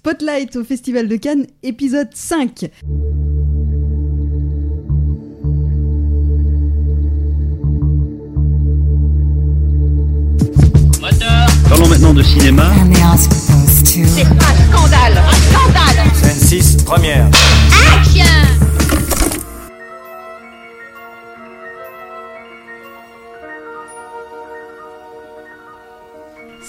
Spotlight au Festival de Cannes, épisode 5. Parlons maintenant de cinéma. C'est un scandale Un scandale Scène 6, première. Action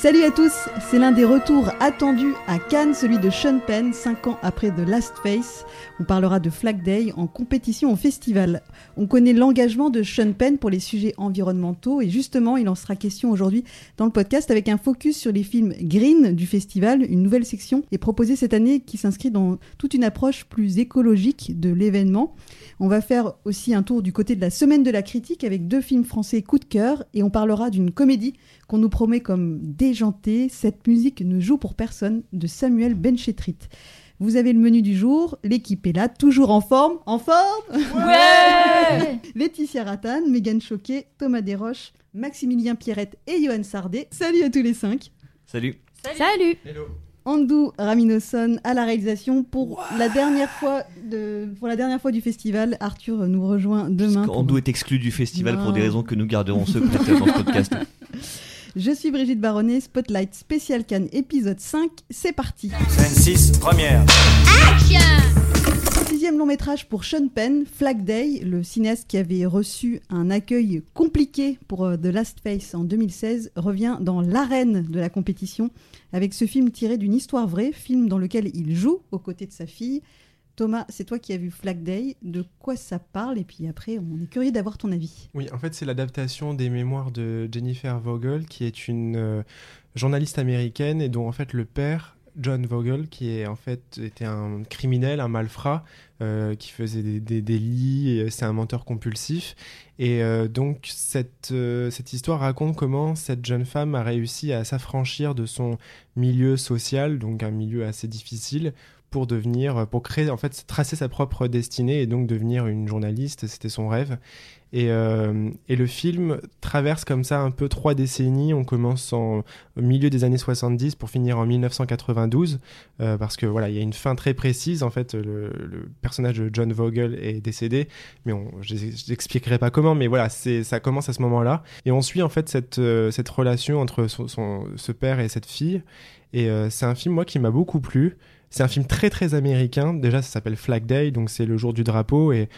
Salut à tous, c'est l'un des retours attendus à Cannes, celui de Sean Penn, 5 ans après The Last Face. On parlera de Flag Day en compétition au festival. On connaît l'engagement de Sean Penn pour les sujets environnementaux et justement, il en sera question aujourd'hui dans le podcast avec un focus sur les films Green du festival. Une nouvelle section est proposée cette année qui s'inscrit dans toute une approche plus écologique de l'événement. On va faire aussi un tour du côté de la semaine de la critique avec deux films français coup de cœur et on parlera d'une comédie qu'on nous promet comme déjantée. Cette musique ne joue pour personne de Samuel Benchetrit. Vous avez le menu du jour, l'équipe est là, toujours en forme. En forme Ouais Laetitia Rattan, Megan Choquet, Thomas Desroches, Maximilien Pierrette et Johan Sardet. Salut à tous les cinq. Salut. Salut Andou Raminoson à la réalisation pour la dernière fois de pour la dernière fois du festival. Arthur nous rejoint demain. pour- Andou est exclu du festival pour des raisons que nous garderons secrètes dans ce podcast. Je suis Brigitte Baronnet, Spotlight Spécial Cannes épisode 5. C'est parti. Scène 6, première. Sixième long métrage pour Sean Penn, Flag Day, le cinéaste qui avait reçu un accueil compliqué pour euh, The Last Face en 2016, revient dans l'arène de la compétition avec ce film tiré d'une histoire vraie, film dans lequel il joue aux côtés de sa fille. Thomas, c'est toi qui as vu Flag Day, de quoi ça parle Et puis après, on est curieux d'avoir ton avis. Oui, en fait, c'est l'adaptation des mémoires de Jennifer Vogel, qui est une euh, journaliste américaine et dont en fait le père, John Vogel, qui est en fait était un criminel, un malfrat, euh, qui faisait des, des délits, c'est un menteur compulsif. Et euh, donc cette, cette histoire raconte comment cette jeune femme a réussi à s'affranchir de son milieu social, donc un milieu assez difficile, pour devenir, pour créer, en fait, tracer sa propre destinée et donc devenir une journaliste. C'était son rêve. Et, euh, le film traverse comme ça un peu trois décennies. On commence en, au milieu des années 70 pour finir en 1992, euh, parce que voilà, il y a une fin très précise. En fait, le, personnage de John Vogel est décédé, mais je n'expliquerai pas comment. Mais voilà, ça commence à ce moment-là. Et on suit en fait cette, euh, relation entre ce père et cette fille. Et euh, c'est un film moi qui m'a beaucoup plu. C'est un film très très américain. Déjà, ça s'appelle Flag Day, donc c'est le jour du drapeau et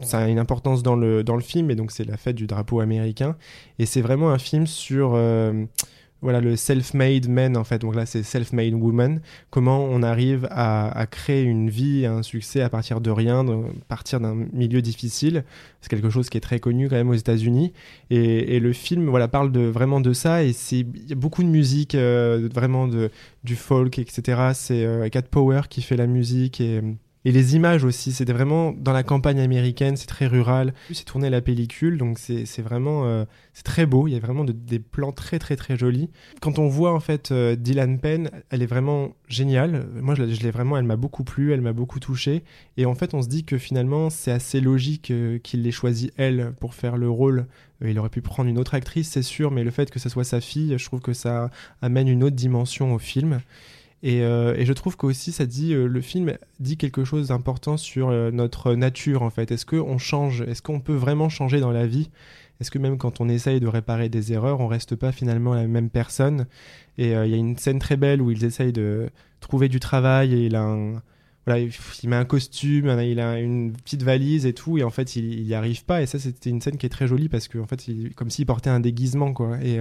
ça a une importance dans le, film et donc c'est la fête du drapeau américain. Et c'est vraiment un film sur euh, voilà, le self-made man en fait. Donc là, c'est self-made woman. Comment on arrive à, créer une vie, un succès à partir de rien, de partir d'un milieu difficile? C'est quelque chose qui est très connu quand même aux États-Unis. Et, le film voilà, parle de, vraiment de ça. Et c'est- y a beaucoup de musique, euh, vraiment de, du folk, etc. C'est euh, Cat Power qui fait la musique et les images aussi. C'était vraiment dans la campagne américaine, c'est très rural. C'est tourné à la pellicule, donc c'est vraiment euh, c'est très beau. Il y a vraiment de- des plans très très très jolis. Quand on voit en fait euh, Dylan Penn, elle est vraiment géniale. Moi, je, l'ai- vraiment, elle m'a beaucoup plu, elle m'a beaucoup touché. Et en fait, on se dit que finalement, c'est assez logique euh, qu'il l'ait choisi elle pour faire le rôle. Il aurait pu prendre une autre actrice, c'est sûr, mais le fait que ça soit sa fille, je trouve que ça amène une autre dimension au film. Et, euh, et je trouve qu'aussi ça dit euh, le film dit quelque chose d'important sur euh, notre nature en fait. Est-ce qu'on change? Est-ce qu'on peut vraiment changer dans la vie? Est-ce que même quand on essaye de réparer des erreurs, on reste pas finalement la même personne? Et il y a une scène très belle où ils essayent de trouver du travail et il a voilà, il met un costume, il a une petite valise et tout, et en fait, il, il y arrive pas. Et ça, c'était une scène qui est très jolie parce que, en fait, il, comme s'il portait un déguisement, quoi. Et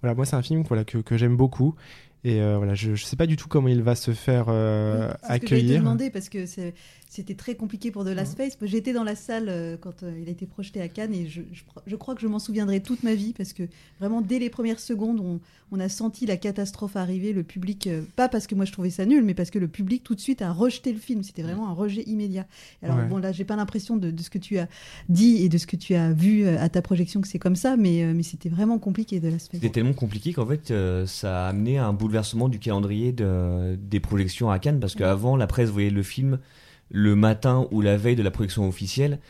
voilà, moi, c'est un film voilà, que j'aime beaucoup. Et euh, voilà, je, je sais pas du tout comment il va se faire euh, Oui, ce que te accueillir. demander parce que c'est- c'était très compliqué pour The Last Face. J'étais dans la salle euh, quand euh, il a été projeté à Cannes et je, je, je crois que je m'en souviendrai toute ma vie parce que vraiment dès les premières secondes, on, on a senti la catastrophe arriver. Le public, pas parce que moi je trouvais ça nul, mais parce que le public tout de suite a rejeté le film. C'était vraiment un rejet immédiat. Alors Ouais. bon, là, j'ai pas l'impression de, de ce que tu as dit et de ce que tu as vu à ta projection que c'est comme ça, mais, mais c'était vraiment compliqué The Last Face. C'était tellement compliqué qu'en fait, euh, ça a amené à un bouleversement du calendrier de- des projections à Cannes parce qu'avant, la presse voyait le film le matin ou la veille de la projection officielle.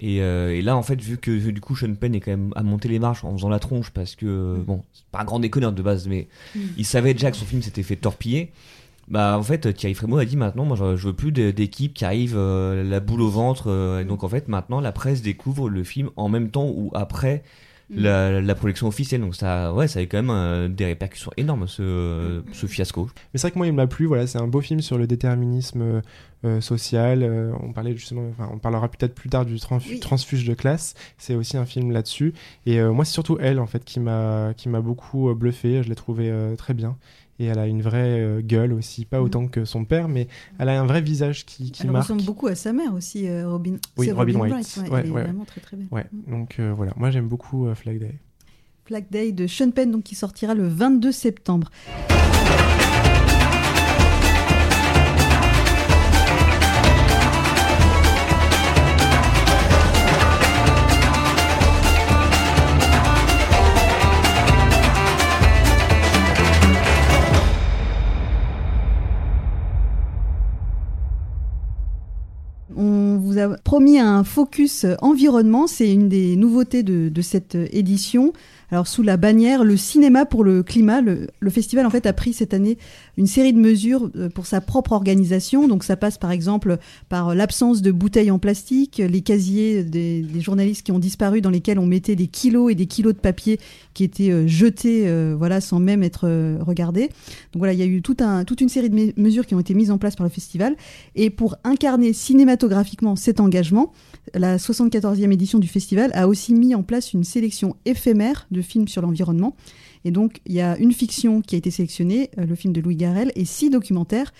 Et, euh, et là, en fait, vu que du coup, Sean Penn est quand même à monter les marches en faisant la tronche parce que, bon, c'est pas un grand déconneur de base, mais Mm. il savait déjà que son film s'était fait torpiller. Bah en fait Thierry Frémaux a dit maintenant moi je, veux plus d'équipe qui arrive euh, la boule au ventre euh, et donc en fait maintenant la presse découvre le film en même temps ou après Mm. La, la projection officielle donc ça ouais ça a eu quand même euh, des répercussions énormes ce, ce fiasco. Mais c'est vrai que moi, il m'a plu. Voilà, c'est un beau film sur le déterminisme euh, euh, social. Euh, on parlait justement, enfin, on parlera peut-être plus tard du Oui. transfuge de classe. C'est aussi un film là-dessus. Et euh, moi, c'est surtout elle en fait qui m'a qui m'a beaucoup euh, bluffé. Je l'ai trouvée euh, très bien. Et elle a une vraie euh, gueule aussi, pas Mhm. autant que son père, mais elle a un vrai visage qui, qui Elle marque. ressemble beaucoup à sa mère aussi, euh, Robin. Oui, C'est Robin White. ouais, Ouais, elle est ouais. vraiment très très belle. Ouais, Mm. donc euh, voilà, moi j'aime beaucoup euh, Flag Day. Flag Day de Sean Penn, donc qui sortira le 22 septembre. Promis un focus environnement, c'est une des nouveautés de cette édition. Alors sous la bannière le cinéma pour le climat, le, festival en fait a pris cette année une série de mesures euh, pour sa propre organisation. Donc ça passe par exemple par l'absence de bouteilles en plastique, les casiers des, journalistes qui ont disparu dans lesquels on mettait des kilos et des kilos de papier qui étaient euh, jetés euh, voilà sans même être regardés. Donc voilà, il y a eu tout un, toute une série de me- mesures qui ont été mises en place par le festival. Et pour incarner cinématographiquement cet engagement, la 74e édition du festival a aussi mis en place une sélection éphémère de films sur l'environnement. Et donc, il y a une fiction qui a été sélectionnée, euh, le film de Louis Garrel, et six documentaires.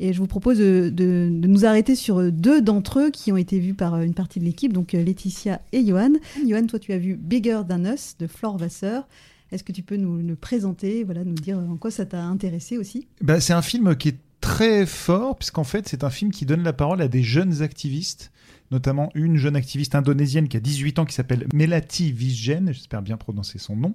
Et je vous propose de, de- nous arrêter sur deux d'entre eux qui ont été vus par euh, une partie de l'équipe, donc euh, Laetitia et Johan. Johan, toi, tu as vu Bigger Than Us de Flore Vasseur. Est-ce que tu peux nous le présenter, voilà, nous dire en quoi ça t'a intéressé aussi? Bah, c'est un film qui est très fort, puisqu'en fait, c'est un film qui donne la parole à des jeunes activistes, notamment une jeune activiste indonésienne qui a 18 ans, qui s'appelle Melati Visjen, j'espère bien prononcer son nom,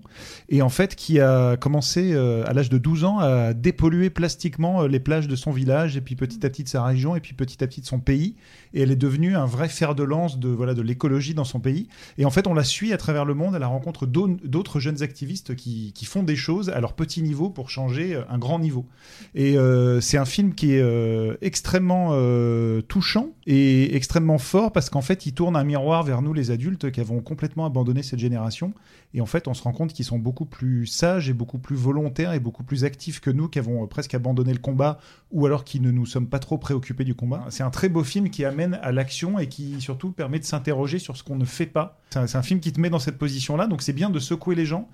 et en fait, qui a commencé euh, à l'âge de 12 ans à dépolluer plastiquement euh, les plages de son village, et puis petit à petit de sa région, et puis petit à petit de son pays, et elle est devenue un vrai fer de lance de, voilà, de l'écologie dans son pays. Et en fait, on la suit à travers le monde la rencontre d'au- d'autres jeunes activistes qui, qui font des choses à leur petit niveau pour changer euh, un grand niveau. Et c'est un film qui est extrêmement touchant et extrêmement fort parce qu'en fait, il tourne un miroir vers nous, les adultes, qui avons complètement abandonné cette génération. Et en fait, on se rend compte qu'ils sont beaucoup plus sages et beaucoup plus volontaires et beaucoup plus actifs que nous, qui avons euh, presque abandonné le combat ou alors qui ne nous sommes pas trop préoccupés du combat. C'est un très beau film qui amène à l'action et qui surtout permet de s'interroger sur ce qu'on ne fait pas. C'est un, c'est un film qui te met dans cette position-là, donc c'est bien de secouer les gens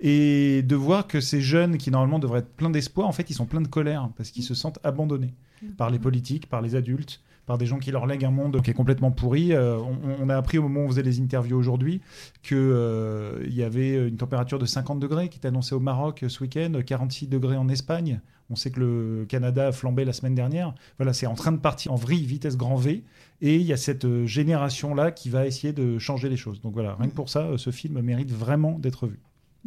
et de voir que ces jeunes qui normalement devraient être pleins d'espoir, en fait, ils sont pleins de colère parce qu'ils se sentent abandonnés par les politiques, par les adultes, par des gens qui leur lèguent un monde qui est complètement pourri. Euh, on, a appris au moment où on faisait les interviews aujourd'hui que euh, y avait une température de 50 degrés qui était annoncée au Maroc ce week-end, 46 degrés en Espagne. On sait que le Canada a flambé la semaine dernière. Voilà, c'est en train de partir en vrille, vitesse grand V. Et il y a cette euh, génération-là qui va essayer de changer les choses. Donc voilà, rien que pour ça, ce film mérite vraiment d'être vu.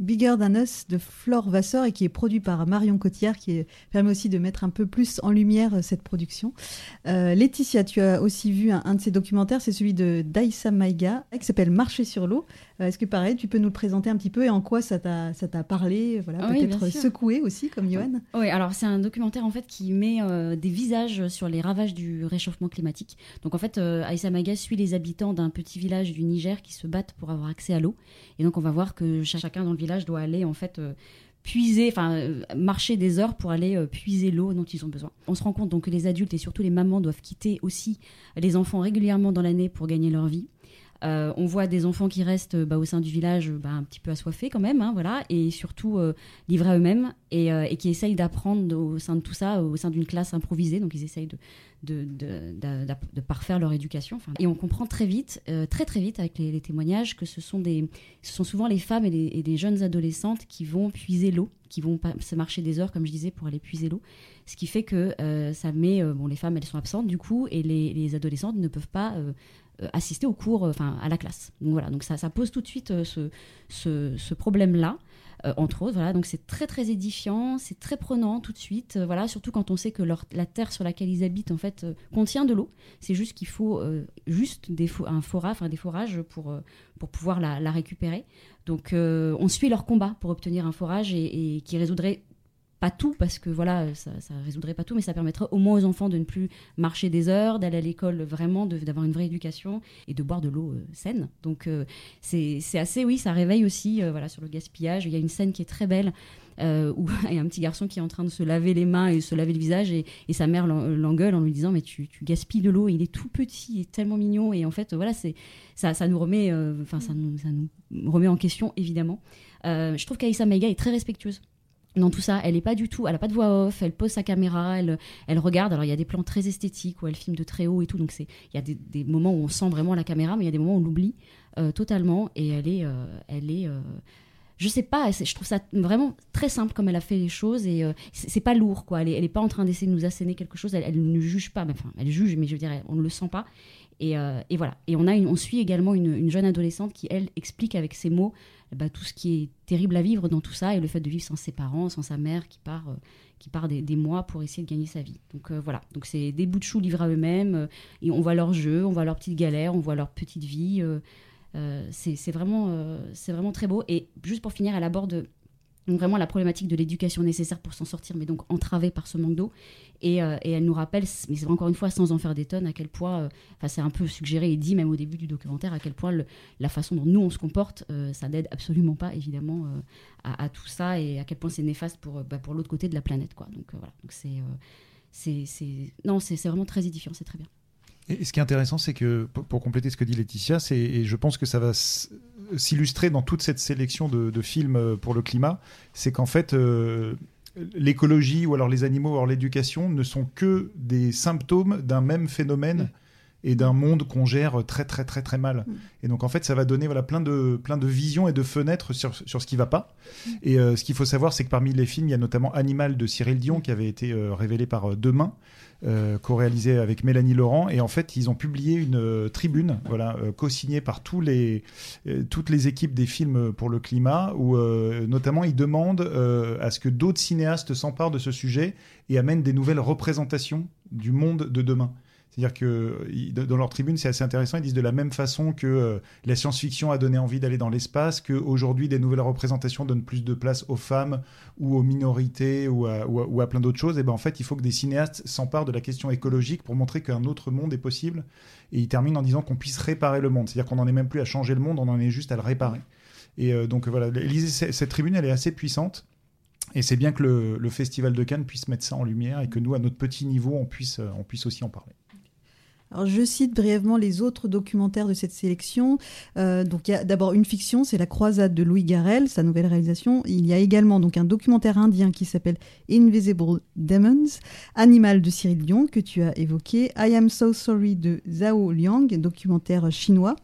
Bigger Than Us de Flore Vasseur et qui est produit par Marion Cotillard, qui permet aussi de mettre un peu plus en lumière euh, cette production. Euh, Laetitia, tu as aussi vu un, un de ces documentaires, c'est celui de Daïsa Maïga, qui s'appelle Marcher sur l'eau. Euh, Est-ce que pareil, tu peux nous le présenter un petit peu et en quoi ça t'a ça t'a parlé, voilà, Oui, peut-être secoué aussi, comme Johan? Oui, alors c'est un documentaire en fait qui met euh, des visages sur les ravages du réchauffement climatique. Donc en fait, euh, Aïssa Maga suit les habitants d'un petit village du Niger qui se battent pour avoir accès à l'eau. Et donc on va voir que cha- chacun dans le village doit aller en fait euh, puiser, enfin euh, marcher des heures pour aller euh, puiser l'eau dont ils ont besoin. On se rend compte donc que les adultes et surtout les mamans doivent quitter aussi les enfants régulièrement dans l'année pour gagner leur vie. Euh, on voit des enfants qui restent bah, au sein du village bah, un petit peu assoiffés quand même, hein, voilà, et surtout euh, livrés à eux-mêmes et, euh, et qui essayent d'apprendre au sein de tout ça, au sein d'une classe improvisée. Donc ils essayent de, parfaire leur éducation. Et on comprend très vite, très très vite avec les, témoignages que ce sont, souvent les femmes et les, jeunes adolescentes qui vont puiser l'eau, qui vont se marcher des heures, comme je disais, pour aller puiser l'eau. Ce qui fait que ça met, bon, les femmes elles sont absentes du coup, et les, les adolescentes ne peuvent pas assister au cours, euh, enfin à la classe. Donc voilà, donc ça, pose tout de suite euh, ce, problème-là. euh, entre autres, voilà, donc c'est très très édifiant, c'est très prenant tout de suite, euh, voilà, surtout quand on sait que la terre sur laquelle ils habitent en fait euh, contient de l'eau. C'est juste qu'il faut euh, juste des un forage, enfin des forages pour euh, pour pouvoir la, récupérer. Donc euh, on suit leur combat pour obtenir un forage et qui résoudrait pas tout parce que voilà, ça, ça résoudrait pas tout, mais ça permettrait au moins aux enfants de ne plus marcher des heures, d'aller à l'école vraiment, d'avoir une vraie éducation et de boire de l'eau euh, saine. Donc euh, c'est assez, oui, ça réveille aussi euh, voilà, sur le gaspillage. Il y a une scène qui est très belle. où il y a un petit garçon qui est en train de se laver les mains et se laver le visage et, et sa mère l'en- l'engueule en lui disant mais tu, tu gaspilles de l'eau il est tout petit il est tellement mignon et en fait voilà c'est ça, ça nous remet enfin ça, nous, ça nous remet en question évidemment je trouve qu'Aïssa Meiga est très respectueuse dans tout ça, elle est pas du tout, elle a pas de voix off, elle pose sa caméra, elle, regarde. Alors il y a des plans très esthétiques où elle filme de très haut et tout, donc c'est, il y a des, moments où on sent vraiment la caméra, mais il y a des moments où on l'oublie euh, totalement et elle est, euh, elle est, euh, je sais pas, je trouve ça vraiment très simple comme elle a fait les choses et euh, c'est pas lourd quoi. Elle est, pas en train d'essayer de nous asséner quelque chose, elle, ne juge pas, enfin elle juge, mais je veux dire, on ne le sent pas. Et, euh, et voilà. Et on a, on suit également une, une jeune adolescente qui elle explique avec ses mots bah, tout ce qui est terrible à vivre dans tout ça et le fait de vivre sans ses parents, sans sa mère qui part, euh, qui part des, mois pour essayer de gagner sa vie. Donc euh, voilà, donc c'est des bouts de choux livrés à eux-mêmes et on voit leurs jeux, on voit leurs petites galères, on voit leur petite vie. c'est vraiment, c'est vraiment très beau. Et juste pour finir, elle aborde donc vraiment la problématique de l'éducation nécessaire pour s'en sortir, mais donc entravée par ce manque d'eau. Et, euh, elle nous rappelle, mais c'est encore une fois sans en faire des tonnes, à quel point, euh, enfin c'est un peu suggéré et dit même au début du documentaire, à quel point la façon dont nous on se comporte, euh, ça n'aide absolument pas évidemment à, tout ça et à quel point c'est néfaste pour, bah, l'autre côté de la planète. Quoi. Donc voilà, donc c'est, c'est, non, c'est vraiment très édifiant, c'est très bien. Et ce qui est intéressant, c'est que, pour, compléter ce que dit Laetitia, c'est, et je pense que ça va s'illustrer dans toute cette sélection de, films euh, pour le climat, c'est qu'en fait, euh, l'écologie ou alors les animaux ou alors l'éducation ne sont que des symptômes d'un même phénomène et d'un monde qu'on gère très très très très mal. Et donc en fait, ça va donner voilà plein de plein de visions et de fenêtres sur, sur ce qui va pas. Et euh, ce qu'il faut savoir, c'est que parmi les films, il y a notamment Animal de Cyril Dion qui avait été euh, révélé par euh, Demain, euh, co-réalisé avec Mélanie Laurent. Et en fait, ils ont publié une euh, tribune, voilà, euh, co-signée par tous les toutes les équipes des films pour le climat, où notamment ils demandent à ce que d'autres cinéastes s'emparent de ce sujet et amènent des nouvelles représentations du monde de demain. C'est-à-dire que dans leur tribune, c'est assez intéressant. Ils disent de la même façon que euh, la science-fiction a donné envie d'aller dans l'espace, que aujourd'hui des nouvelles représentations donnent plus de place aux femmes ou aux minorités ou à, plein d'autres choses. Et ben en fait, il faut que des cinéastes s'emparent de la question écologique pour montrer qu'un autre monde est possible. Et ils terminent en disant qu'on puisse réparer le monde. C'est-à-dire qu'on n'en est même plus à changer le monde, on en est juste à le réparer. Et euh, donc voilà, lisez cette tribune, elle est assez puissante. Et c'est bien que le, le Festival de Cannes puisse mettre ça en lumière et que nous, à notre petit niveau, on puisse, euh, on puisse aussi en parler. Je cite brièvement les autres documentaires de cette sélection. Euh, il y a d'abord une fiction, c'est La Croisade de Louis Garrel, sa nouvelle réalisation. Il y a également donc un documentaire indien qui s'appelle Invisible Demons, Animal de Cyril Dion que tu as évoqué, I Am So Sorry de Zhao Liang, documentaire chinois.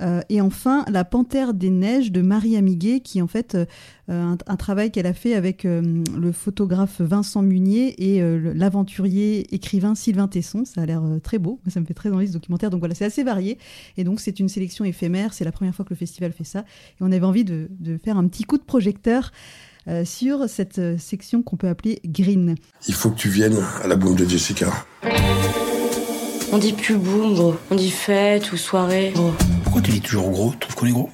Euh, et enfin, La Panthère des Neiges de Marie Amiguet, qui est en fait euh, un, un travail qu'elle a fait avec euh, le photographe Vincent Munier et euh, l'aventurier écrivain Sylvain Tesson. Ça a l'air euh, très beau, ça me fait très envie ce documentaire. Donc voilà, c'est assez varié. Et donc c'est une sélection éphémère, c'est la première fois que le festival fait ça. Et on avait envie de, de faire un petit coup de projecteur euh, sur cette euh, section qu'on peut appeler Green. Il faut que tu viennes à la boum de Jessica. On dit plus boum. On dit fête ou soirée. Pourquoi tu dis toujours gros? Tu trouves qu'on est gros?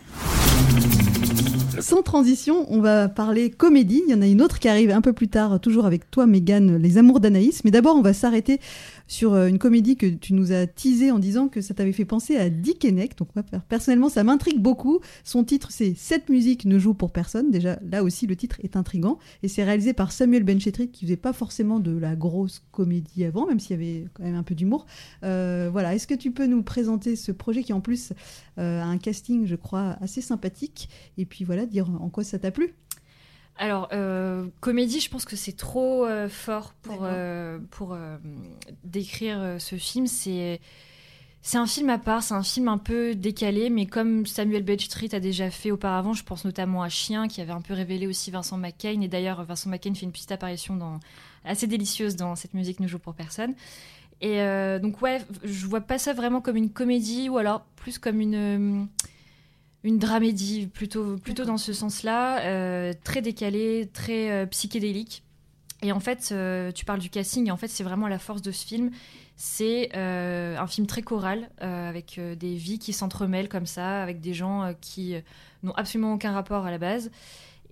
Sans transition, on va parler comédie. Il y en a une autre qui arrive un peu plus tard, toujours avec toi, Mégane, Les Amours d'Anaïs. Mais d'abord, on va s'arrêter sur euh, une comédie que tu nous as teasée en disant que ça t'avait fait penser à Dick Henneck. Donc, personnellement, ça m'intrigue beaucoup. Son titre, c'est Cette musique ne joue pour personne. Déjà, là aussi, le titre est intrigant. Et c'est réalisé par Samuel Benchetrit, qui faisait pas forcément de la grosse comédie avant, même s'il y avait quand même un peu d'humour. Euh, voilà. Est-ce que tu peux nous présenter ce projet qui, en plus, euh, a un casting, je crois, assez sympathique? Et puis voilà, dire en quoi ça t'a plu? Alors, euh, comédie, je pense que c'est trop euh, fort pour, euh, pour décrire ce film. C'est. C'est un film à part, c'est un film un peu décalé, mais comme Samuel Beckstreet a déjà fait auparavant, je pense notamment à Chien, qui avait un peu révélé aussi Vincent McCain. Et d'ailleurs, Vincent McCain fait une petite apparition dans, assez délicieuse dans Cette musique ne joue pour personne. Et donc, ouais, je vois pas ça vraiment comme une comédie, ou alors plus comme une. Une dramédie plutôt, plutôt dans ce sens-là, euh, très décalée, très euh, psychédélique. Et en fait, euh, tu parles du casting, et en fait, c'est vraiment la force de ce film. C'est un film très choral, avec des vies qui s'entremêlent comme ça, avec des gens qui n'ont absolument aucun rapport à la base.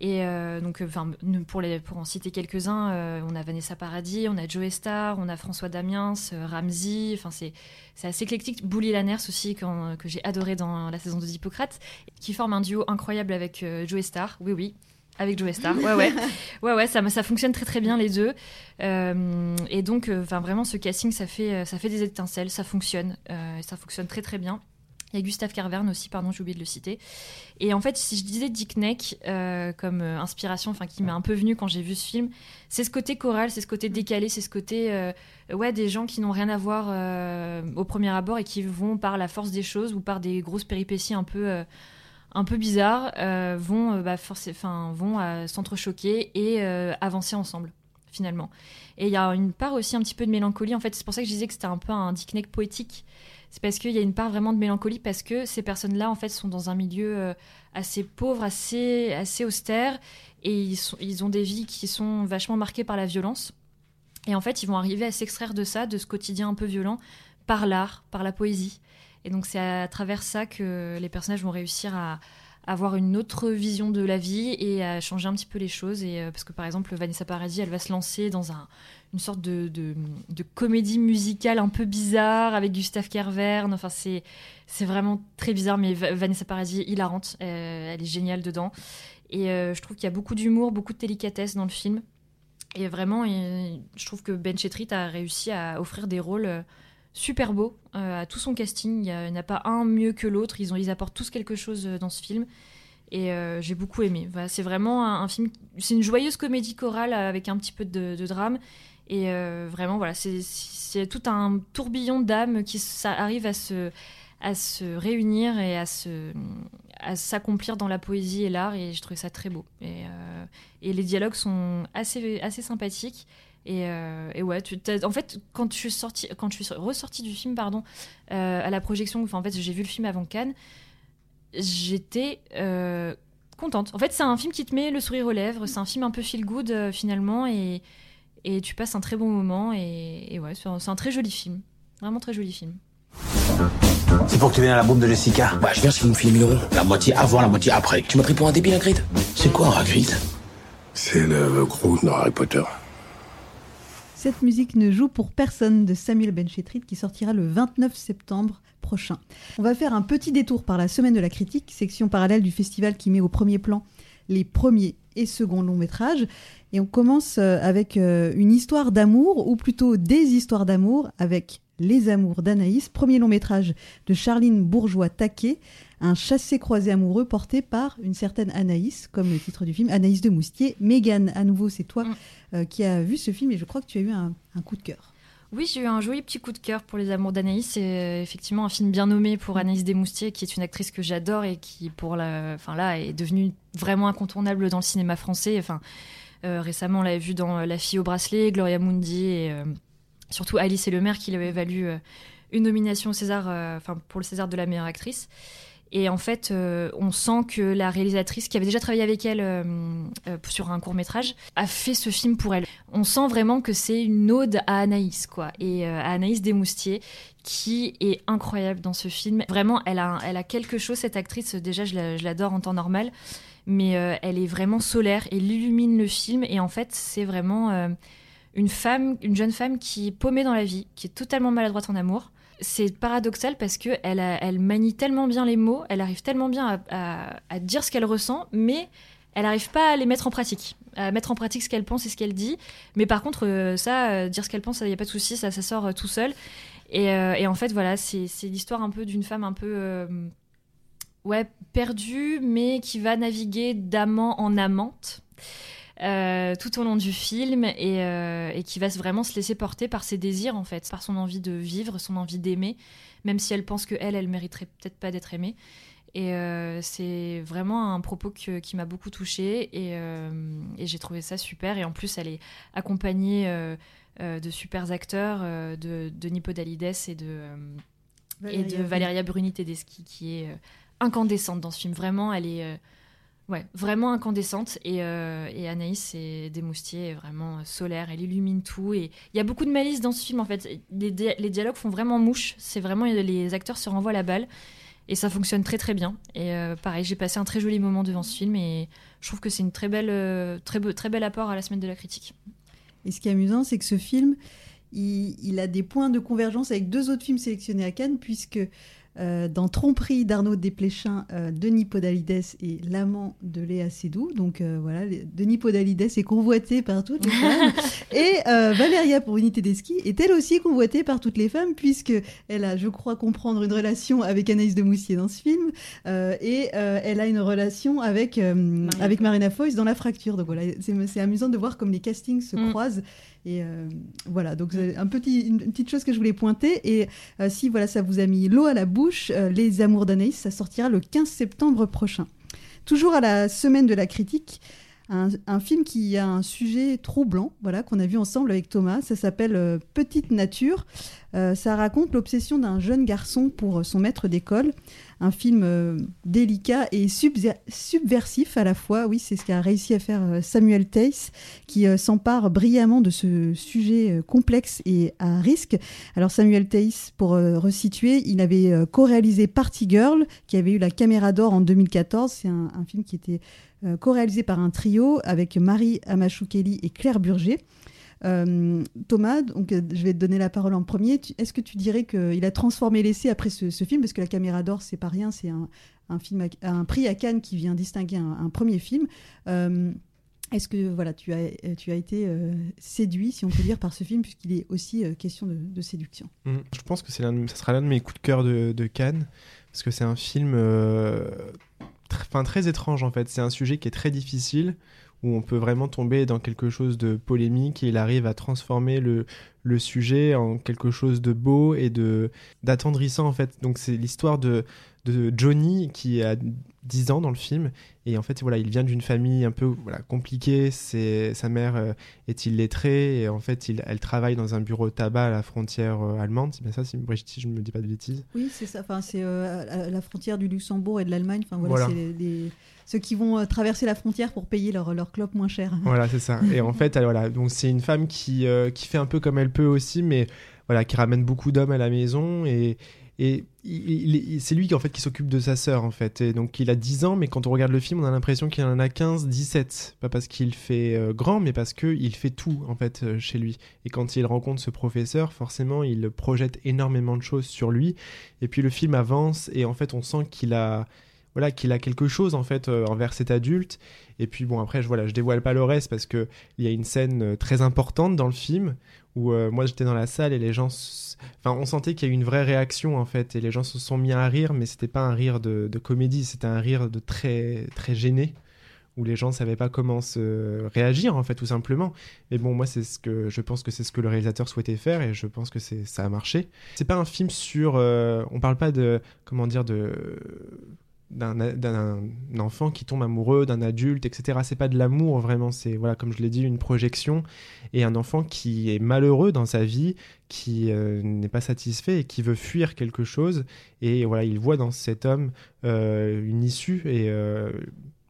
Et euh, donc, euh, enfin, pour, les, pour en citer quelques-uns, euh, on a Vanessa Paradis, on a Joe Star, on a François Damiens, euh, Ramsey. Enfin, c'est c'est assez éclectique. Bouli Lanners aussi, quand- que j'ai adoré dans la saison 2 d'Hippocrate, qui forme un duo incroyable avec Joe Star. Oui, oui. Avec Joe Star, ouais, ouais, ouais, ouais, ça, ça fonctionne très très bien les deux. Et donc, enfin, vraiment, ce casting, ça fait, ça fait des étincelles, ça fonctionne, ça fonctionne très très bien. Il y a Gustave Carverne aussi, pardon, j'ai oublié de le citer. Et en fait, si je disais Dick Neck euh, comme euh, inspiration, enfin qui m'est un peu venu quand j'ai vu ce film, c'est ce côté choral, c'est ce côté décalé, c'est ce côté euh, ouais des gens qui n'ont rien à voir au premier abord et qui vont par la force des choses ou par des grosses péripéties un peu un peu bizarres vont bah, vont s'entrechoquer et avancer ensemble finalement. Et il y a une part aussi un petit peu de mélancolie. En fait, c'est pour ça que je disais que c'était un peu un Dick Neck poétique. C'est parce qu'il y a une part vraiment de mélancolie parce que ces personnes-là, en fait, sont dans un milieu euh, assez pauvre, assez, assez austère, et ils, ils ont des vies qui sont vachement marquées par la violence. Et en fait, ils vont arriver à s'extraire de ça, de ce quotidien un peu violent, par l'art, par la poésie. Et donc, c'est à travers ça que les personnages vont réussir à avoir une autre vision de la vie et à changer un petit peu les choses. Et, euh, parce que, par exemple, Vanessa Paradis, elle va se lancer dans un, une sorte de, de, comédie musicale un peu bizarre avec Gustave Kerverne. Enfin, c'est, c'est vraiment très bizarre, mais Va- Vanessa Paradis, hilarante. Euh, elle est géniale dedans. Et euh, je trouve qu'il y a beaucoup d'humour, beaucoup de délicatesse dans le film. Et vraiment, je trouve que Ben Chetrit a réussi à offrir des rôles super beaux euh, à tout son casting. Il n'y en a pas un mieux que l'autre. Ils, ont, ils apportent tous quelque chose euh, dans ce film. Et euh, j'ai beaucoup aimé. C'est vraiment un, film. C'est une joyeuse comédie chorale avec un petit peu de, drame. Et vraiment, voilà, c'est- tout un tourbillon d'âmes qui ça arrive à se, à se réunir et à à s'accomplir dans la poésie et l'art. Et je trouvais ça très beau. Et, et les dialogues sont assez, assez sympathiques. Et, euh, et ouais, tu, en fait, quand je suis sortie, quand je suis ressortie du film, pardon, euh, à la projection, enfin, en fait, j'ai vu le film avant Cannes, j'étais euh, contente. En fait, c'est un film qui te met le sourire aux lèvres. C'est un film un peu feel good euh, finalement, et, et tu passes un très bon moment. Et, et ouais, c'est un, très joli film, vraiment très joli film. C'est pour que tu viennes à la bombe de Jessica Bah, je viens si vous me filez 1000 euros. La moitié avant, la moitié après. Tu m'as pris pour un débile, Hagrid C'est quoi un Hagrid C'est le gros dans Harry Potter. Cette musique ne joue pour personne de Samuel Benchetrit qui sortira le 29 septembre prochain. On va faire un petit détour par la semaine de la critique, section parallèle du festival qui met au premier plan les premiers et seconds longs métrages. Et on commence euh, avec euh, une histoire d'amour, ou plutôt des histoires d'amour, avec Les Amours d'Anaïs, premier long métrage de Charline Bourgeois-Taquet, un chassé-croisé amoureux porté par une certaine Anaïs, comme le titre du film, Anaïs de Moustier. Mégane, à nouveau, c'est toi euh, qui as vu ce film et je crois que tu as eu un, un coup de cœur. Oui, j'ai eu un joli petit coup de cœur pour Les Amours d'Anaïs. C'est euh, effectivement un film bien nommé pour Anaïs Desmoustiers, qui est une actrice que j'adore et qui, pour la, enfin là, est devenue vraiment incontournable dans le cinéma français. Enfin, euh, récemment, on l'avait vu dans La fille au bracelet, Gloria Mundi et euh, surtout Alice et le maire, qui lui avait valu euh, une nomination au César, euh, pour le César de la meilleure actrice. Et en fait, euh, on sent que la réalisatrice, qui avait déjà travaillé avec elle sur un court métrage, a fait ce film pour elle. On sent vraiment que c'est une ode à Anaïs, quoi, et à Anaïs Desmoustiers, qui est incroyable dans ce film. Vraiment, elle a, elle a quelque chose, cette actrice. Déjà, je la- je l'adore en temps normal, mais elle est vraiment solaire. Elle illumine le film, et en fait, c'est vraiment une femme, une jeune femme qui est paumée dans la vie, qui est totalement maladroite en amour. C'est paradoxal parce que elle, elle manie tellement bien les mots, elle arrive tellement bien à, dire ce qu'elle ressent, mais elle n'arrive pas à les mettre en pratique, à mettre en pratique ce qu'elle pense et ce qu'elle dit. Mais par contre, euh, ça, euh, dire ce qu'elle pense, il n'y a pas de souci, ça, ça sort euh, tout seul. Et, en fait, voilà, c'est l'histoire un peu d'une femme un peu ouais, perdue, mais qui va naviguer d'amant en amante. Euh, tout au long du film et, euh, et qui va vraiment se laisser porter par ses désirs en fait, par son envie de vivre, son envie d'aimer, même si elle pense que elle, elle mériterait peut-être pas d'être aimée. Et euh, c'est vraiment un propos que- qui m'a beaucoup touchée et, et j'ai trouvé ça super. Et en plus, elle est accompagnée de super acteurs, euh, de Denis Podalides et de, euh, et de Valéria Valeria Bruni Tedeschi, qui est incandescente dans ce film. Vraiment, elle est ouais, vraiment incandescente. Et, euh, et Anaïs et Desmoustiers est vraiment euh, solaire. Elle illumine tout. Et il y a beaucoup de malice dans ce film, en fait. Les, les dialogues font vraiment mouche. C'est vraiment, les acteurs se renvoient la balle. Et ça fonctionne très très bien. Et euh, pareil, j'ai passé un très joli moment devant ce film et je trouve que c'est une très belle, euh, très, très bel apport à la semaine de la critique. Et ce qui est amusant, c'est que ce film, il, il a des points de convergence avec deux autres films sélectionnés à Cannes, puisque euh, dans Tromperie d'Arnaud Desplechin, euh, Denis Podalides est l'amant de Léa Seydoux. Donc euh, voilà, les- Denis Podalides est convoité par toutes les femmes. Et Valéria Pourvini Tedeschi est elle aussi convoitée par toutes les femmes, puisque elle a, je crois, comprendre une relation avec Anaïs de Moussier dans ce film. Et elle a une relation avec, avec Marina Foïs dans La Fracture. Donc voilà, c'est c'est amusant de voir comme les castings se Mm. croisent. Et euh, voilà, donc c'est un petit, une, une petite chose que je voulais pointer. Et euh, si voilà, ça vous a mis l'eau à la bouche, euh, Les Amours d'Anaïs, ça sortira le 15 septembre prochain. Toujours à la semaine de la critique, un, film qui a un sujet troublant, voilà, qu'on a vu ensemble avec Thomas. Ça s'appelle euh, Petite Nature. Euh, ça raconte l'obsession d'un jeune garçon pour euh, son maître d'école. Un film délicat et subver- subversif à la fois. Oui, c'est ce qu'a réussi à faire Samuel Tace, qui s'empare brillamment de ce sujet complexe et à risque. Alors Samuel Tace, pour resituer, il avait co-réalisé Party Girl, qui avait eu la Caméra d'Or en 2014. C'est un, un film qui était euh, co-réalisé par un trio avec Marie Amachoukeli et Claire Burger. Euh, Thomas, donc, euh, je vais te donner la parole en premier. Est-ce que tu dirais qu'il a transformé l'essai après ce, film? Parce que la Caméra d'Or, c'est pas rien, c'est un, film un prix à Cannes qui vient distinguer un, premier film. Est-ce que voilà, tu as, tu as été séduit, si on peut dire, par ce film, puisqu'il est aussi question de, séduction? Mm. Je pense que c'est ça sera l'un de mes coups de cœur de, Cannes, parce que c'est un film très étrange en fait. C'est un sujet qui est très difficile, où on peut vraiment tomber dans quelque chose de polémique, et il arrive à transformer le, le sujet en quelque chose de beau et de d'attendrissant en fait. Donc c'est l'histoire de, de Johnny qui a 10 ans dans le film, et en fait voilà, il vient d'une famille un peu voilà, compliquée, c'est, sa mère euh, est illettrée, et en fait il, elle travaille dans un bureau de tabac à la frontière euh, allemande, c'est bien ça, si, je ne me dis pas de bêtises. Oui, c'est ça. Enfin, c'est euh, la frontière du Luxembourg et de l'Allemagne. Enfin, voilà, Voilà. c'est ceux qui vont traverser la frontière pour payer leur, leur clope moins cher. Voilà, c'est ça. Et en fait, elle, voilà, donc c'est une femme qui, qui fait un peu comme elle peut aussi, mais voilà, qui ramène beaucoup d'hommes à la maison et et c'est lui qui en fait qui s'occupe de sa sœur en fait. Et donc il a 10 ans, mais quand on regarde le film, on a l'impression qu'il en a 15, 17. Pas parce qu'il fait euh, grand, mais parce que il fait tout en fait euh, chez lui. Et quand il rencontre ce professeur, forcément, il projette énormément de choses sur lui. Et puis le film avance et en fait, on sent qu'il a voilà qu'il a quelque chose en fait euh, envers cet adulte. Et puis bon après je voilà je dévoile pas le reste parce que il y a une scène euh, très importante dans le film où euh, moi j'étais dans la salle et les gens enfin on sentait qu'il y a eu une vraie réaction en fait et les gens se sont mis à rire mais c'était pas un rire de, comédie c'était un rire de très très gêné où les gens savaient pas comment se réagir en fait tout simplement. Mais bon moi c'est ce que je pense que c'est ce que le réalisateur souhaitait faire et je pense que c'est ça a marché. C'est pas un film sur euh, on parle pas de comment dire de d'un enfant qui tombe amoureux d'un adulte etc c'est pas de l'amour vraiment. C'est voilà comme je l'ai dit une projection et un enfant qui est malheureux dans sa vie qui euh, n'est pas satisfait et qui veut fuir quelque chose. Et voilà il voit dans cet homme euh, une issue et euh,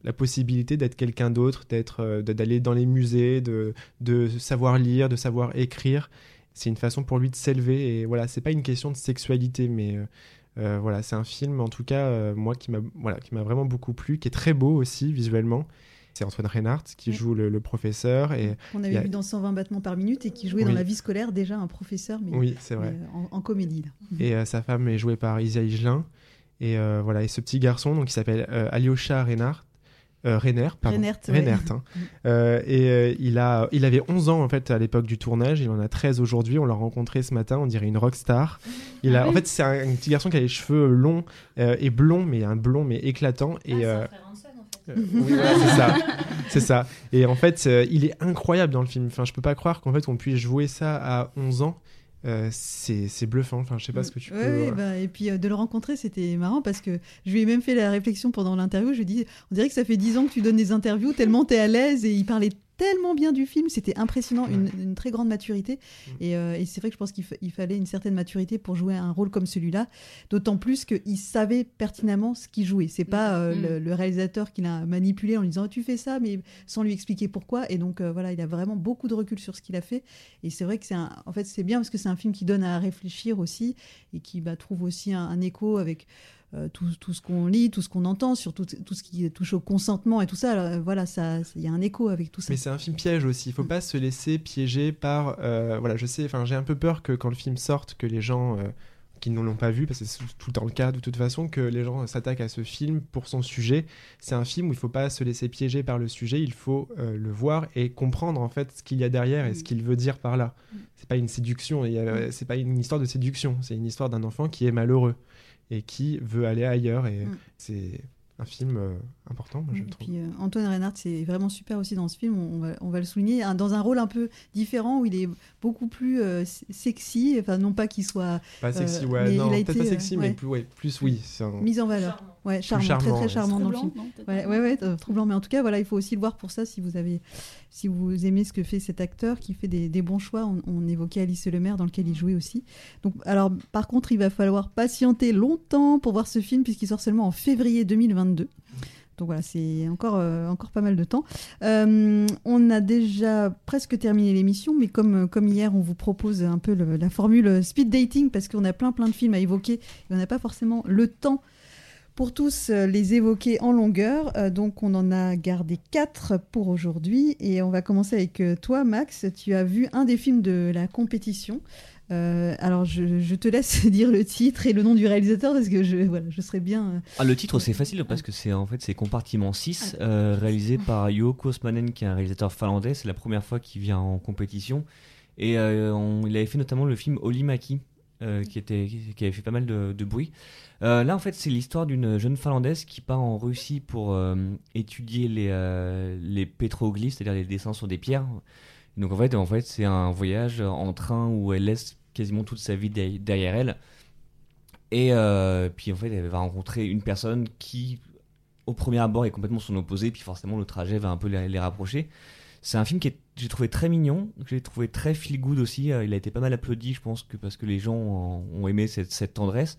la possibilité d'être quelqu'un d'autre d'être d'aller dans les musées de de savoir lire de savoir écrire. C'est une façon pour lui de s'élever et voilà c'est pas une question de sexualité mais euh, voilà, c'est un film en tout cas euh, moi qui m'a voilà, qui vraiment beaucoup plu, qui est très beau aussi visuellement. C'est Antoine Reinhardt qui joue le, le professeur et On avait a- vu dans 120 battements par minute et qui jouait Oui. dans la vie scolaire déjà un professeur, mais, Oui, c'est vrai. mais, euh, en, en comédie. là. et euh, sa femme est jouée par Isa Higelin et voilà et ce petit garçon donc il s'appelle Alyosha Reinhardt euh, pardon. Reinert, ouais. Reinert, hein. Euh, et euh, il, a, il avait 11 ans en fait à l'époque du tournage, il en a 13 aujourd'hui, on l'a rencontré ce matin, on dirait une rockstar. Il a, Ah En fait c'est un, un petit garçon qui a les cheveux longs euh, et blonds, mais un blond mais éclatant. Et, euh, euh, oui, voilà, c'est ça. C'est ça. Et en fait, euh, il est incroyable dans le film. Enfin, je peux pas croire qu'en fait on puisse jouer ça à 11 ans. Euh, c'est bluffant. Enfin, je sais pas ce que tu Ouais, peux. ouais, euh, bah, et puis euh, de le rencontrer, c'était marrant parce que je lui ai même fait la réflexion pendant l'interview. Je lui ai dit, on dirait que ça fait 10 ans que tu donnes des interviews, tellement tu es à l'aise. Et il parlait tellement bien du film, c'était impressionnant, une, une très grande maturité. Mm. Et, euh, et c'est vrai que je pense qu'il fa- il fallait une certaine maturité pour jouer un rôle comme celui-là, d'autant plus qu'il savait pertinemment ce qu'il jouait. C'est pas euh, Mm. le, le réalisateur qui l'a manipulé en lui disant tu fais ça, mais sans lui expliquer pourquoi. Et donc euh, voilà, il a vraiment beaucoup de recul sur ce qu'il a fait. Et c'est vrai que c'est en fait c'est bien parce que c'est un film qui donne à réfléchir aussi et qui bah, trouve aussi un, un écho avec euh, tout, tout ce qu'on lit, tout ce qu'on entend, surtout tout ce qui touche au consentement et tout ça. Alors, voilà, ça, il y a un écho avec tout ça. Mais c'est un film piège aussi. Il faut pas se laisser piéger par. euh, voilà, je sais. Enfin, j'ai un peu peur que quand le film sorte, que les gens euh, qui ne l'ont pas vu, parce que c'est tout le temps le cas de toute façon, que les gens s'attaquent à ce film pour son sujet. C'est un film où il faut pas se laisser piéger par le sujet. Il faut euh, le voir et comprendre en fait ce qu'il y a derrière et ce qu'il veut dire par là. C'est pas une séduction. a- C'est pas une histoire de séduction. C'est une histoire d'un enfant qui est malheureux et qui veut aller ailleurs. Et Mm. c'est un film euh, important, moi, je Et trouve. puis euh, Antoine Reinhardt, c'est vraiment super aussi dans ce film. On va, on va le souligner un- dans un rôle un peu différent où il est beaucoup plus euh, sexy. Enfin, non pas qu'il soit Pas sexy, euh, ouais, mais non, il a peut-être pas euh, sexy, mais ouais, plus, ouais, plus oui. c'est un- mis en valeur. Ouais, charmant, charmant, très très charmant dans le film. Non, Ouais, ouais, ouais, troublant. Mais en tout cas, voilà, il faut aussi le voir pour ça si vous avez, si vous aimez ce que fait cet acteur qui fait des, des bons choix. On, on évoquait Alice Le Maire dans lequel il jouait aussi. Donc, alors, par contre, il va falloir patienter longtemps pour voir ce film puisqu'il sort seulement en février 2022. Donc voilà, c'est encore, euh, encore pas mal de temps. Euh, on a déjà presque terminé l'émission, mais comme, comme hier, on vous propose un peu la formule speed dating parce qu'on a plein plein de films à évoquer et on n'a pas forcément le temps pour tous euh, les évoquer en longueur. Euh, donc on en a gardé quatre pour aujourd'hui et on va commencer avec euh, toi, Max. Tu as vu un des films de la compétition. Euh, alors je, je te laisse dire le titre et le nom du réalisateur parce que je, voilà, je serais bien. euh, Ah, le titre c'est facile parce que c'est en fait c'est Compartiment 6 euh, réalisé par Yo Kosmanen qui est un réalisateur finlandais. C'est la première fois qu'il vient en compétition et euh, on- il avait fait notamment le film Olimaki qui était qui avait fait pas mal de, de bruit. Là en fait c'est l'histoire d'une jeune finlandaise qui part en Russie pour étudier les les pétroglyphes, c'est-à-dire les dessins sur des pierres. Donc en fait en fait c'est un voyage en train où elle laisse quasiment toute sa vie derrière- elle. Et euh, puis en fait, elle va rencontrer une personne qui, au premier abord, est complètement son opposé, puis forcément le trajet va un peu les, rapprocher. C'est un film que j'ai trouvé très mignon, que j'ai trouvé très feel good aussi. Euh, Il a été pas mal applaudi, je pense, que parce que les gens ont, aimé cette, cette tendresse.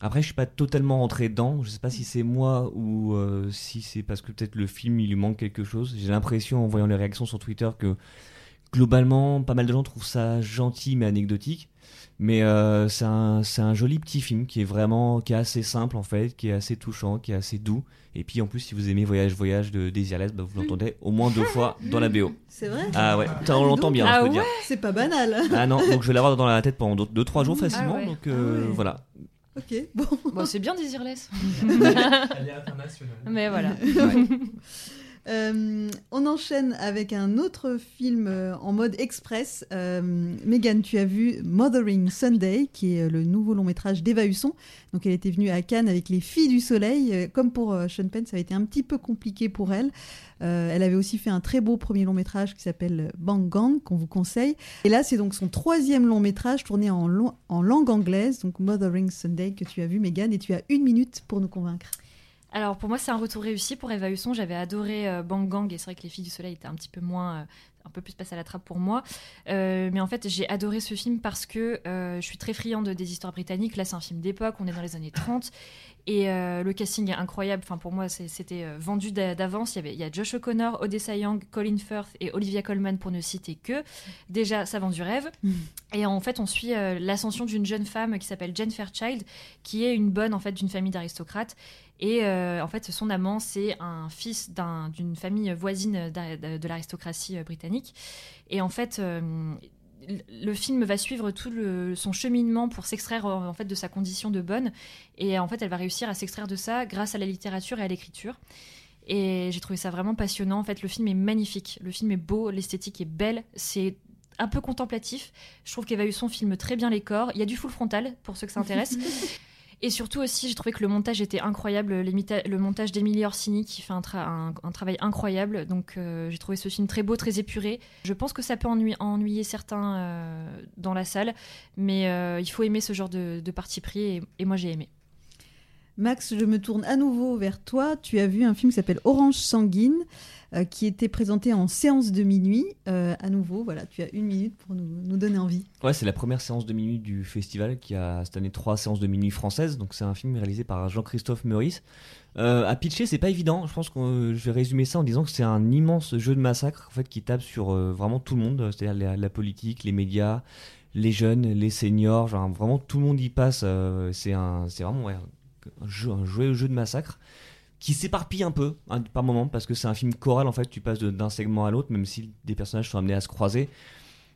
Après, je suis pas totalement rentré dedans. Je sais pas si c'est moi ou euh, si c'est parce que peut-être le film il lui manque quelque chose. J'ai l'impression en voyant les réactions sur Twitter que globalement, pas mal de gens trouvent ça gentil mais anecdotique. Mais euh, c'est un, c'est un joli petit film qui est vraiment qui est assez simple en fait, qui est assez touchant, qui est assez doux. Et puis en plus, si vous aimez Voyage Voyage de Desireless, bah, vous l'entendez au moins deux fois dans la BO. C'est vrai Ah ouais, putain, on l'entend bien, Ah je peux ouais dire. C'est pas banal. Ah non, donc je vais l'avoir dans la tête pendant 2-3 jours facilement. Ah ouais. Donc euh, Ah ouais. voilà. Ok, bon. Bon, c'est bien Desireless. Elle est internationale. Mais voilà. Euh, on enchaîne avec un autre film euh, en mode express. Euh, Megan, tu as vu Mothering Sunday, qui est euh, le nouveau long métrage d'Eva Husson. Donc, elle était venue à Cannes avec Les Filles du Soleil. Comme pour Sean Penn, ça a été un petit peu compliqué pour elle. Elle avait aussi fait un très beau premier long métrage qui s'appelle Bang Gang, qu'on vous conseille. Et là, c'est donc son troisième long métrage tourné en, en langue anglaise, donc Mothering Sunday, que tu as vu, Megan, et tu as une minute pour nous convaincre. Alors pour moi c'est un retour réussi pour Eva Husson. J'avais adoré euh, Bang Gang et c'est vrai que Les Filles du Soleil étaient un petit peu moins, euh, un peu plus passé à la trappe pour moi. Euh, mais en fait j'ai adoré ce film parce que euh, je suis très friande des histoires britanniques. Là c'est un film d'époque, on est dans les années 30 et le casting est incroyable. Enfin pour moi c'était vendu d'a- d'avance. Il y avait, il y a Josh O'Connor, Odessa Young, Colin Firth et Olivia Colman pour ne citer que. Déjà ça vend du rêve. Et en fait, on suit l'ascension d'une jeune femme qui s'appelle Jane Fairchild, qui est une bonne en fait d'une famille d'aristocrates. Et euh, en fait, son amant, c'est un fils d'un- d'une famille voisine de, l'aristocratie euh, britannique. Et en fait, euh, le film va suivre tout son cheminement pour s'extraire en fait de sa condition de bonne. Et en fait, elle va réussir à s'extraire de ça grâce à la littérature et à l'écriture. Et j'ai trouvé ça vraiment passionnant. En fait, le film est magnifique. Le film est beau, l'esthétique est belle. C'est un peu contemplatif. Je trouve qu'Eva Husson filme très bien les corps. Il y a du full frontal pour ceux que ça intéresse. Et surtout aussi, j'ai trouvé que le montage était incroyable. Le montage d'Emilie Orsini qui fait un, tra- un- un travail incroyable. Donc euh, j'ai trouvé ce film très beau, très épuré. Je pense que ça peut ennuyer, certains euh, dans la salle, mais euh, il faut aimer ce genre de, parti pris et moi j'ai aimé. Max, je me tourne à nouveau vers toi. Tu as vu un film qui s'appelle Orange sanguine, euh, qui était présenté en séance de minuit. Euh, à nouveau, voilà, tu as une minute pour nous, donner envie. Ouais, c'est la première séance de minuit du festival qui a cette année trois séances de minuit françaises. Donc c'est un film réalisé par Jean-Christophe Meurice. Euh, à pitcher, c'est pas évident. Je pense que je vais résumer ça en disant que c'est un immense jeu de massacre en fait qui tape sur vraiment tout le monde, c'est-à-dire la, politique, les médias, les jeunes, les seniors. Genre vraiment tout le monde y passe. c'est un, c'est vraiment un, jeu, jeu de massacre qui s'éparpille un peu hein, par moment parce que c'est un film choral en fait tu passes d'un segment à l'autre même si des personnages sont amenés à se croiser.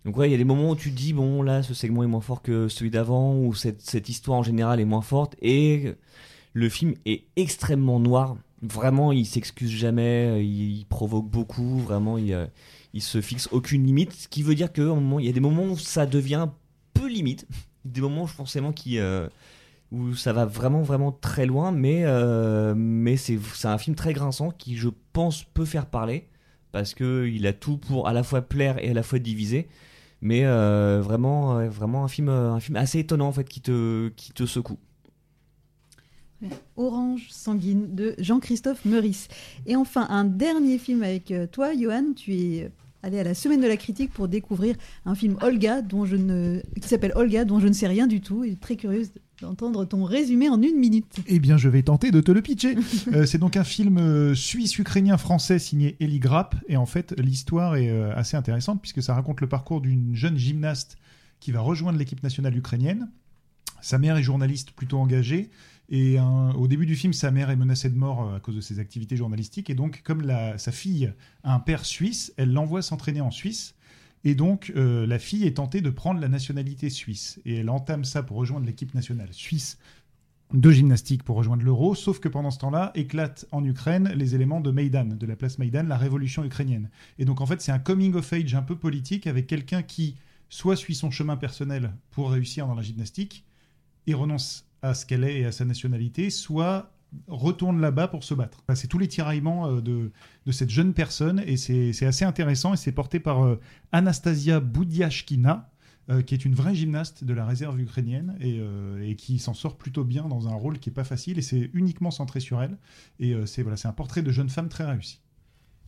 Donc ouais il y a des moments où tu dis bon là ce segment est moins fort que celui d'avant ou cette, cette histoire en général est moins forte et le film est extrêmement noir. Vraiment il s'excuse jamais il, provoque beaucoup vraiment il, euh, il se fixe aucune limite ce qui veut dire que il y a des moments où ça devient peu limite des moments forcément qui euh, où ça va vraiment vraiment très loin mais euh, mais c'est un film très grinçant qui je pense peut faire parler parce que il a tout pour à la fois plaire et à la fois diviser mais euh, vraiment vraiment un film un film assez étonnant en fait qui te qui te secoue Orange sanguine de Jean-Christophe Meurice. Et enfin, un dernier film avec euh, toi, Johan. Tu es allé à la semaine de la critique pour découvrir un film Olga, dont je ne... qui s'appelle Olga, dont je ne sais rien du tout. Et très curieuse d'entendre ton résumé en une minute. Eh bien, je vais tenter de te le pitcher. Euh, c'est donc un film euh, suisse-ukrainien-français signé Eli Grapp. Et en fait, l'histoire est euh, assez intéressante puisque ça raconte le parcours d'une jeune gymnaste qui va rejoindre l'équipe nationale ukrainienne. Sa mère est journaliste plutôt engagée. Et un- au début du film, sa mère est menacée de mort à cause de ses activités journalistiques. Et donc, comme la- sa fille a un père suisse, elle l'envoie s'entraîner en Suisse. Et donc, euh, la fille est tentée de prendre la nationalité suisse. Et elle entame ça pour rejoindre l'équipe nationale suisse de gymnastique pour rejoindre l'euro, sauf que pendant ce temps-là éclatent en Ukraine les éléments de Maïdan, de la place Maïdan, la révolution ukrainienne. Et donc en fait c'est un coming of age un peu politique avec quelqu'un qui soit suit son chemin personnel pour réussir dans la gymnastique et renonce à ce qu'elle est et à sa nationalité, soit retourne là-bas pour se battre. C'est tous les tiraillements euh, de, de cette jeune personne et c'est assez intéressant et c'est porté par euh, Anastasia Boudiashkina, euh, qui est une vraie gymnaste de la réserve ukrainienne et, et qui s'en sort plutôt bien dans un rôle qui est pas facile et c'est uniquement centré sur elle et c'est voilà, un portrait de jeune femme très réussi.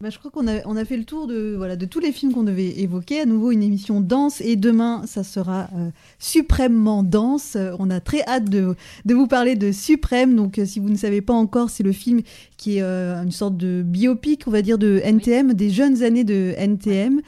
Bah, je crois qu'on a, on a fait le tour de, voilà, de tous les films qu'on devait évoquer. À nouveau, une émission dense. Et demain, ça sera euh, suprêmement dense. Euh, on a très hâte de, de vous parler de Suprême. Donc, euh, si vous ne savez pas encore, c'est le film qui est euh, une sorte de biopic, on va dire, de NTM, des jeunes années de NTM.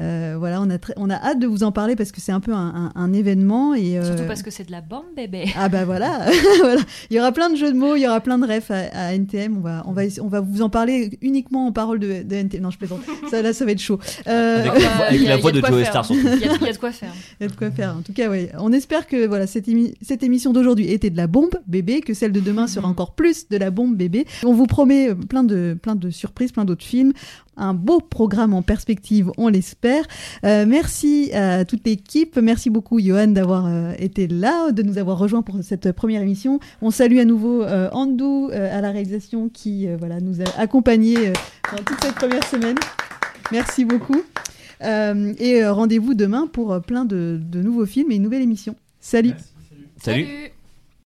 Euh, voilà, on a, très- on a hâte de vous en parler parce que c'est un peu un, un- un événement. Et, euh, Surtout parce que c'est de la bande, bébé. ah bah voilà. voilà, il y aura plein de jeux de mots, il y aura plein de refs à, à NTM. On va, on va, on va vous en parler uniquement en parole de, de NTM. Non, je plaisante. Ça, là, ça va être chaud. Euh, Avec la voix- avec la de Joe. Star, surtout. Il y a- il y a de quoi faire. Il y a de quoi faire. En tout cas, ouais. On espère que voilà cette, émi- cette émission d'aujourd'hui était de la bombe bébé, que celle de demain sera encore plus de la bombe bébé. On vous promet plein de plein de surprises, plein d'autres films, un beau programme en perspective, on l'espère. Euh, merci à toute l'équipe. Merci beaucoup, Johan, d'avoir euh, été là, de nous avoir rejoints pour cette première émission. On salue à nouveau euh, Andou euh, à la réalisation qui euh, voilà nous a accompagnés euh, dans toute cette première semaine. Merci beaucoup. Euh, et euh, rendez-vous demain pour plein de, de nouveaux films et une nouvelle émission. Salut. Salut. Salut.